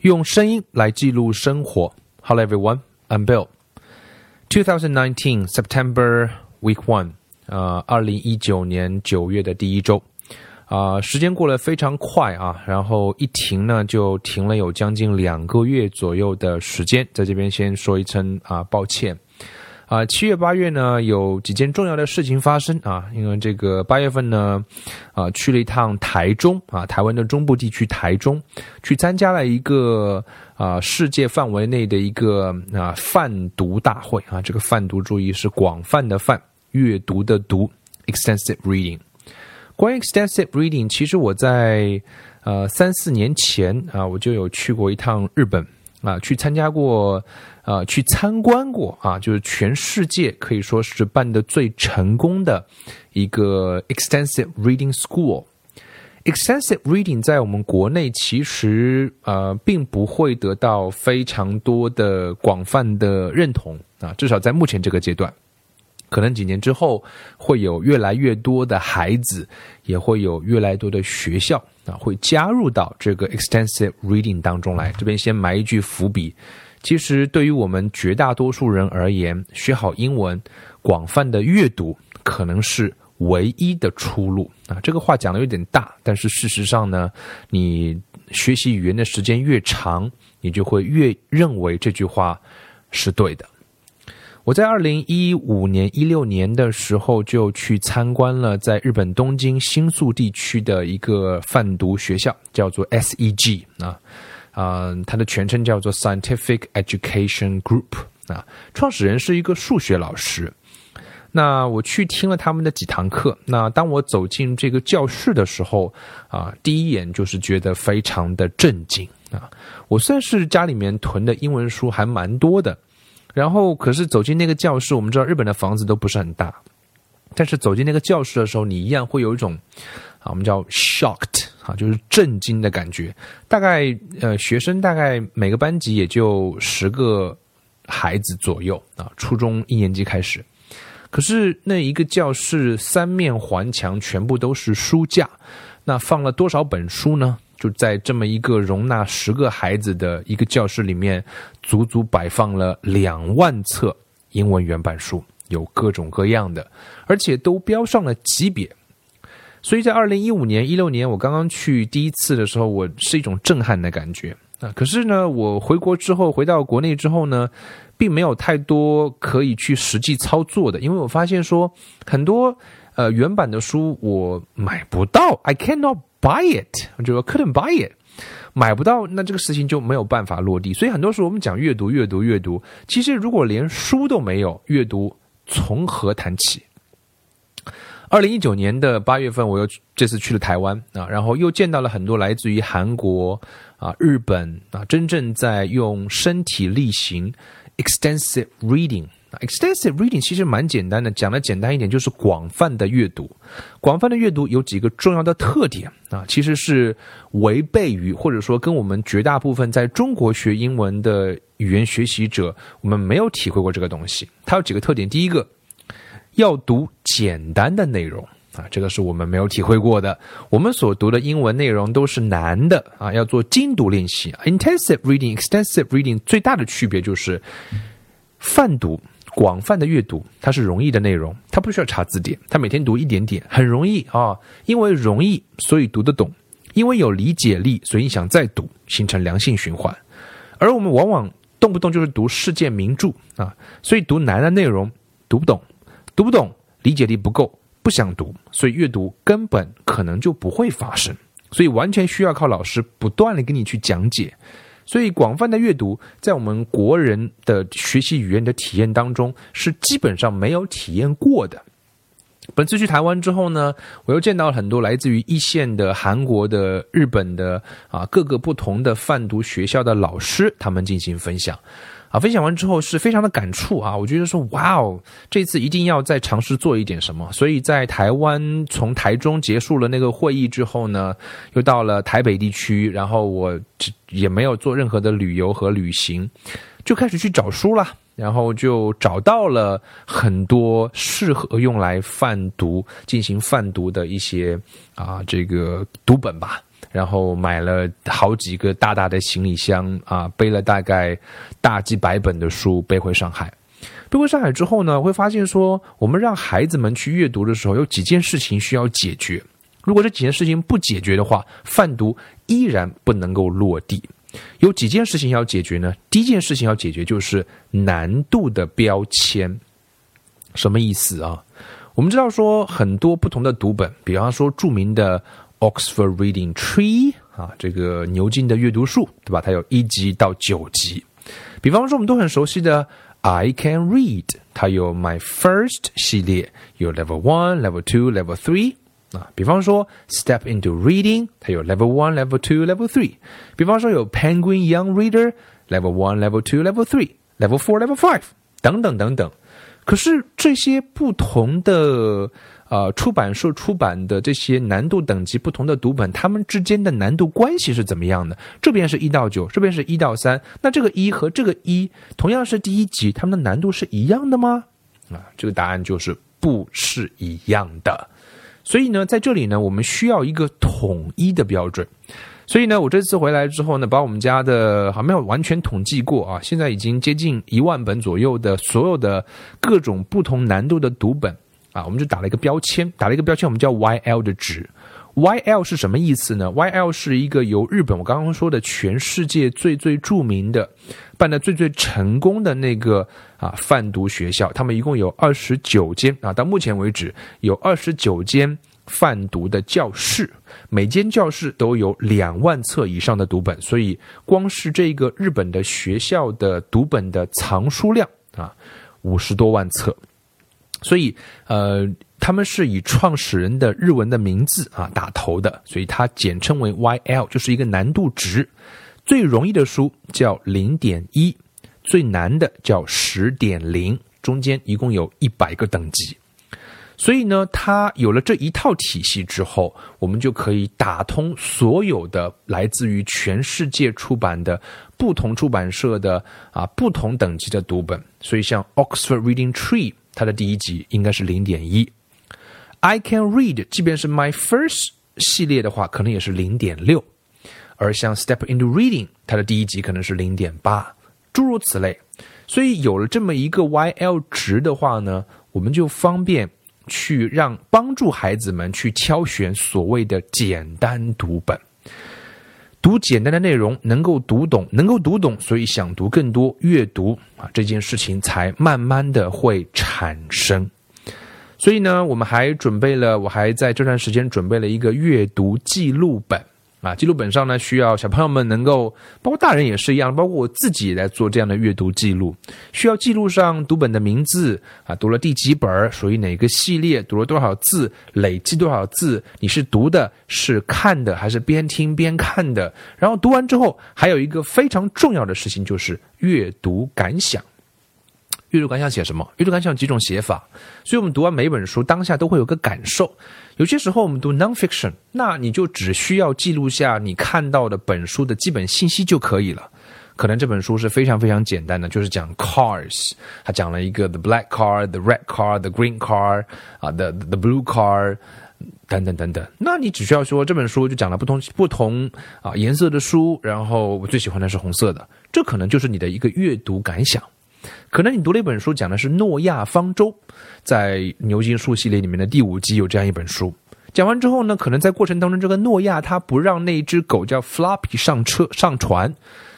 用声音来记录生活。Hello everyone, I'm Bill. 2019 September Week One，呃，二零一九年九月的第一周，啊、时间过得非常快啊，然后一停呢就停了有将近两个月左右的时间，在这边先说一声啊、抱歉。啊，七月八月呢，有几件重要的事情发生啊，因为这个八月份呢，啊，去了一趟台中啊，台湾的中部地区台中，去参加了一个啊世界范围内的一个啊泛读大会啊，这个泛读注意是广泛的泛，阅读的读，extensive reading。关于 extensive reading，其实我在呃三四年前啊，我就有去过一趟日本啊，去参加过。啊，去参观过啊，就是全世界可以说是办的最成功的一个 extensive reading school。extensive reading 在我们国内其实呃并不会得到非常多的广泛的认同啊，至少在目前这个阶段，可能几年之后会有越来越多的孩子，也会有越来越多的学校会加入到这个 extensive reading 当中来。这边先埋一句伏笔。其实，对于我们绝大多数人而言，学好英文，广泛的阅读可能是唯一的出路啊。这个话讲的有点大，但是事实上呢，你学习语言的时间越长，你就会越认为这句话是对的。我在二零一五年、一六年的时候就去参观了在日本东京新宿地区的一个贩毒学校，叫做 SEG 啊。啊，它的全称叫做 Scientific Education Group 啊，创始人是一个数学老师。那我去听了他们的几堂课。那当我走进这个教室的时候，啊，第一眼就是觉得非常的震惊啊。我算是家里面囤的英文书还蛮多的，然后可是走进那个教室，我们知道日本的房子都不是很大，但是走进那个教室的时候，你一样会有一种啊，我们叫 shocked。啊，就是震惊的感觉。大概呃，学生大概每个班级也就十个孩子左右啊，初中一年级开始。可是那一个教室三面环墙全部都是书架，那放了多少本书呢？就在这么一个容纳十个孩子的一个教室里面，足足摆放了两万册英文原版书，有各种各样的，而且都标上了级别。所以在二零一五年、一六年，我刚刚去第一次的时候，我是一种震撼的感觉啊。可是呢，我回国之后，回到国内之后呢，并没有太多可以去实际操作的，因为我发现说很多呃原版的书我买不到，I cannot buy it，我就 couldn't buy it，买不到，那这个事情就没有办法落地。所以很多时候我们讲阅读、阅读、阅读，其实如果连书都没有，阅读从何谈起？二零一九年的八月份，我又这次去了台湾啊，然后又见到了很多来自于韩国啊、日本啊，真正在用身体力行 extensive reading，extensive reading 其实蛮简单的，讲的简单一点就是广泛的阅读。广泛的阅读有几个重要的特点啊，其实是违背于或者说跟我们绝大部分在中国学英文的语言学习者，我们没有体会过这个东西。它有几个特点，第一个。要读简单的内容啊，这个是我们没有体会过的。我们所读的英文内容都是难的啊，要做精读练习。Intensive reading、extensive reading 最大的区别就是泛读、广泛的阅读，它是容易的内容，它不需要查字典，它每天读一点点，很容易啊。因为容易，所以读得懂；因为有理解力，所以你想再读，形成良性循环。而我们往往动不动就是读世界名著啊，所以读难的内容读不懂。读不懂，理解力不够，不想读，所以阅读根本可能就不会发生，所以完全需要靠老师不断的给你去讲解。所以广泛的阅读，在我们国人的学习语言的体验当中，是基本上没有体验过的。本次去台湾之后呢，我又见到了很多来自于一线的韩国的、日本的啊各个不同的泛读学校的老师，他们进行分享。啊，分享完之后是非常的感触啊！我觉得说，哇哦，这次一定要再尝试做一点什么。所以在台湾从台中结束了那个会议之后呢，又到了台北地区，然后我也没有做任何的旅游和旅行，就开始去找书了，然后就找到了很多适合用来贩毒、进行贩毒的一些啊这个读本吧。然后买了好几个大大的行李箱啊，背了大概大几百本的书背回上海。背回上海之后呢，会发现说，我们让孩子们去阅读的时候，有几件事情需要解决。如果这几件事情不解决的话，贩毒依然不能够落地。有几件事情要解决呢？第一件事情要解决就是难度的标签。什么意思啊？我们知道说很多不同的读本，比方说著名的 Oxford Reading Tree 啊，这个牛津的阅读树，对吧？它有一级到九级。比方说我们都很熟悉的 I Can Read，它有 My First 系列，有 Level One、Level Two、Level Three。啊，比方说 Step into Reading，它有 Level One、Level Two、Level Three。比方说有 Penguin Young Reader，Level One、Level Two、Level Three、Level Four、Level Five 等等等等。 可是这些不同的呃出版社出版的这些难度等级不同的读本，它们之间的难度关系是怎么样的？这边是一到九，这边是一到三，那这个一和这个一同样是第一级，它们的难度是一样的吗？啊，这个答案就是不是一样的。所以呢，在这里呢，我们需要一个统一的标准。所以呢，我这次回来之后呢，把我们家的还没有完全统计过啊，现在已经接近一万本左右的所有的各种不同难度的读本啊，我们就打了一个标签，打了一个标签，我们叫 YL 的值。YL 是什么意思呢？YL 是一个由日本我刚刚说的全世界最最著名的、办的最最成功的那个啊贩毒学校，他们一共有二十九间啊，到目前为止有二十九间贩毒的教室，每间教室都有两万册以上的读本，所以光是这个日本的学校的读本的藏书量啊，五十多万册，所以呃。他们是以创始人的日文的名字啊打头的，所以它简称为 YL，就是一个难度值。最容易的书叫零点一，最难的叫十点零，中间一共有一百个等级。所以呢，它有了这一套体系之后，我们就可以打通所有的来自于全世界出版的不同出版社的啊不同等级的读本。所以像 Oxford Reading Tree，它的第一级应该是零点一。I can read，即便是 My First 系列的话，可能也是零点六，而像 Step into Reading，它的第一集可能是零点八，诸如此类。所以有了这么一个 YL 值的话呢，我们就方便去让帮助孩子们去挑选所谓的简单读本，读简单的内容，能够读懂，能够读懂，所以想读更多，阅读啊这件事情才慢慢的会产生。所以呢，我们还准备了，我还在这段时间准备了一个阅读记录本啊。记录本上呢，需要小朋友们能够，包括大人也是一样，包括我自己来做这样的阅读记录。需要记录上读本的名字啊，读了第几本，属于哪个系列，读了多少字，累计多少字，你是读的，是看的，还是边听边看的？然后读完之后，还有一个非常重要的事情，就是阅读感想。阅读感想写什么？阅读感想有几种写法，所以我们读完每一本书，当下都会有个感受。有些时候我们读 nonfiction，那你就只需要记录下你看到的本书的基本信息就可以了。可能这本书是非常非常简单的，就是讲 cars，它讲了一个 the black car，the red car，the green car，啊，the the blue car，等等等等。那你只需要说这本书就讲了不同不同啊颜色的书，然后我最喜欢的是红色的，这可能就是你的一个阅读感想。可能你读了一本书，讲的是诺亚方舟，在牛津树系列里面的第五集有这样一本书。讲完之后呢，可能在过程当中，这个诺亚他不让那只狗叫 Floppy 上车上船，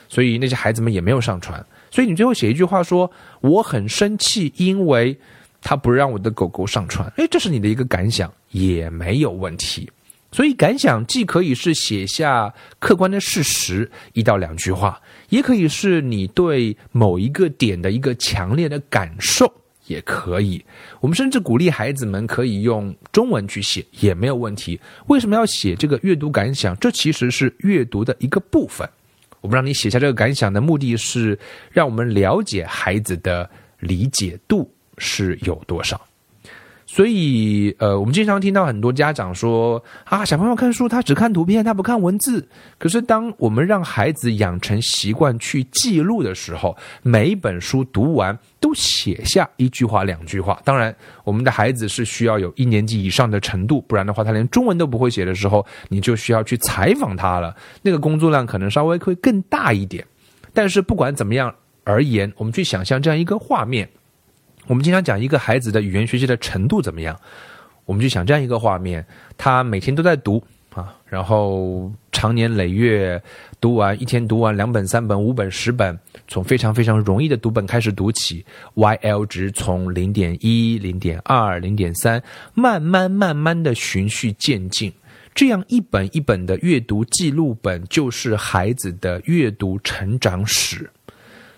所以那些孩子们也没有上船。所以你最后写一句话说：“我很生气，因为他不让我的狗狗上船。”哎，这是你的一个感想，也没有问题。所以感想既可以是写下客观的事实一到两句话，也可以是你对某一个点的一个强烈的感受，也可以。我们甚至鼓励孩子们可以用中文去写，也没有问题。为什么要写这个阅读感想？这其实是阅读的一个部分。我们让你写下这个感想的目的是，让我们了解孩子的理解度是有多少。所以，呃，我们经常听到很多家长说啊，小朋友看书他只看图片，他不看文字。可是，当我们让孩子养成习惯去记录的时候，每一本书读完都写下一句话、两句话。当然，我们的孩子是需要有一年级以上的程度，不然的话，他连中文都不会写的时候，你就需要去采访他了。那个工作量可能稍微会更大一点。但是，不管怎么样而言，我们去想象这样一个画面。我们经常讲一个孩子的语言学习的程度怎么样，我们就想这样一个画面：他每天都在读啊，然后长年累月读完，一天读完两本、三本、五本、十本，从非常非常容易的读本开始读起，YL 值从零点一、零点二、零点三，慢慢慢慢的循序渐进，这样一本一本的阅读记录本，就是孩子的阅读成长史。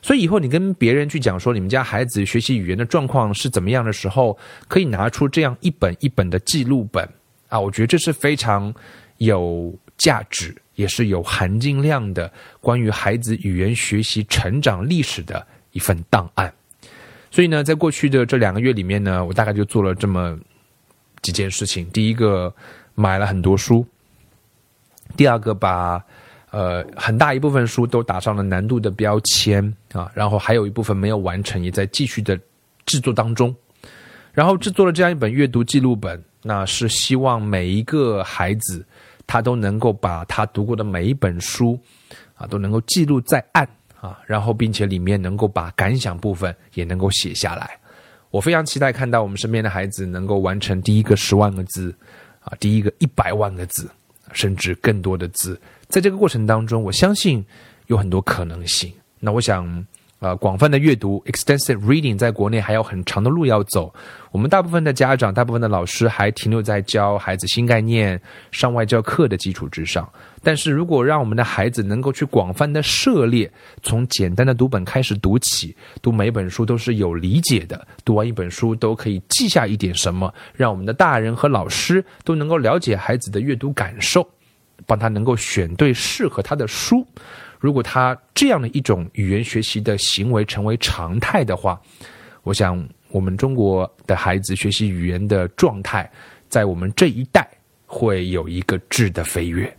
所以以后你跟别人去讲说你们家孩子学习语言的状况是怎么样的时候，可以拿出这样一本一本的记录本啊，我觉得这是非常有价值，也是有含金量的关于孩子语言学习成长历史的一份档案。所以呢，在过去的这两个月里面呢，我大概就做了这么几件事情：第一个，买了很多书；第二个，把。呃，很大一部分书都打上了难度的标签啊，然后还有一部分没有完成，也在继续的制作当中。然后制作了这样一本阅读记录本，那是希望每一个孩子他都能够把他读过的每一本书啊都能够记录在案啊，然后并且里面能够把感想部分也能够写下来。我非常期待看到我们身边的孩子能够完成第一个十万个字啊，第一个一百万个字，甚至更多的字。在这个过程当中，我相信有很多可能性。那我想，呃，广泛的阅读 （extensive reading） 在国内还有很长的路要走。我们大部分的家长、大部分的老师还停留在教孩子新概念、上外教课的基础之上。但是如果让我们的孩子能够去广泛的涉猎，从简单的读本开始读起，读每本书都是有理解的，读完一本书都可以记下一点什么，让我们的大人和老师都能够了解孩子的阅读感受。帮他能够选对适合他的书，如果他这样的一种语言学习的行为成为常态的话，我想我们中国的孩子学习语言的状态，在我们这一代会有一个质的飞跃。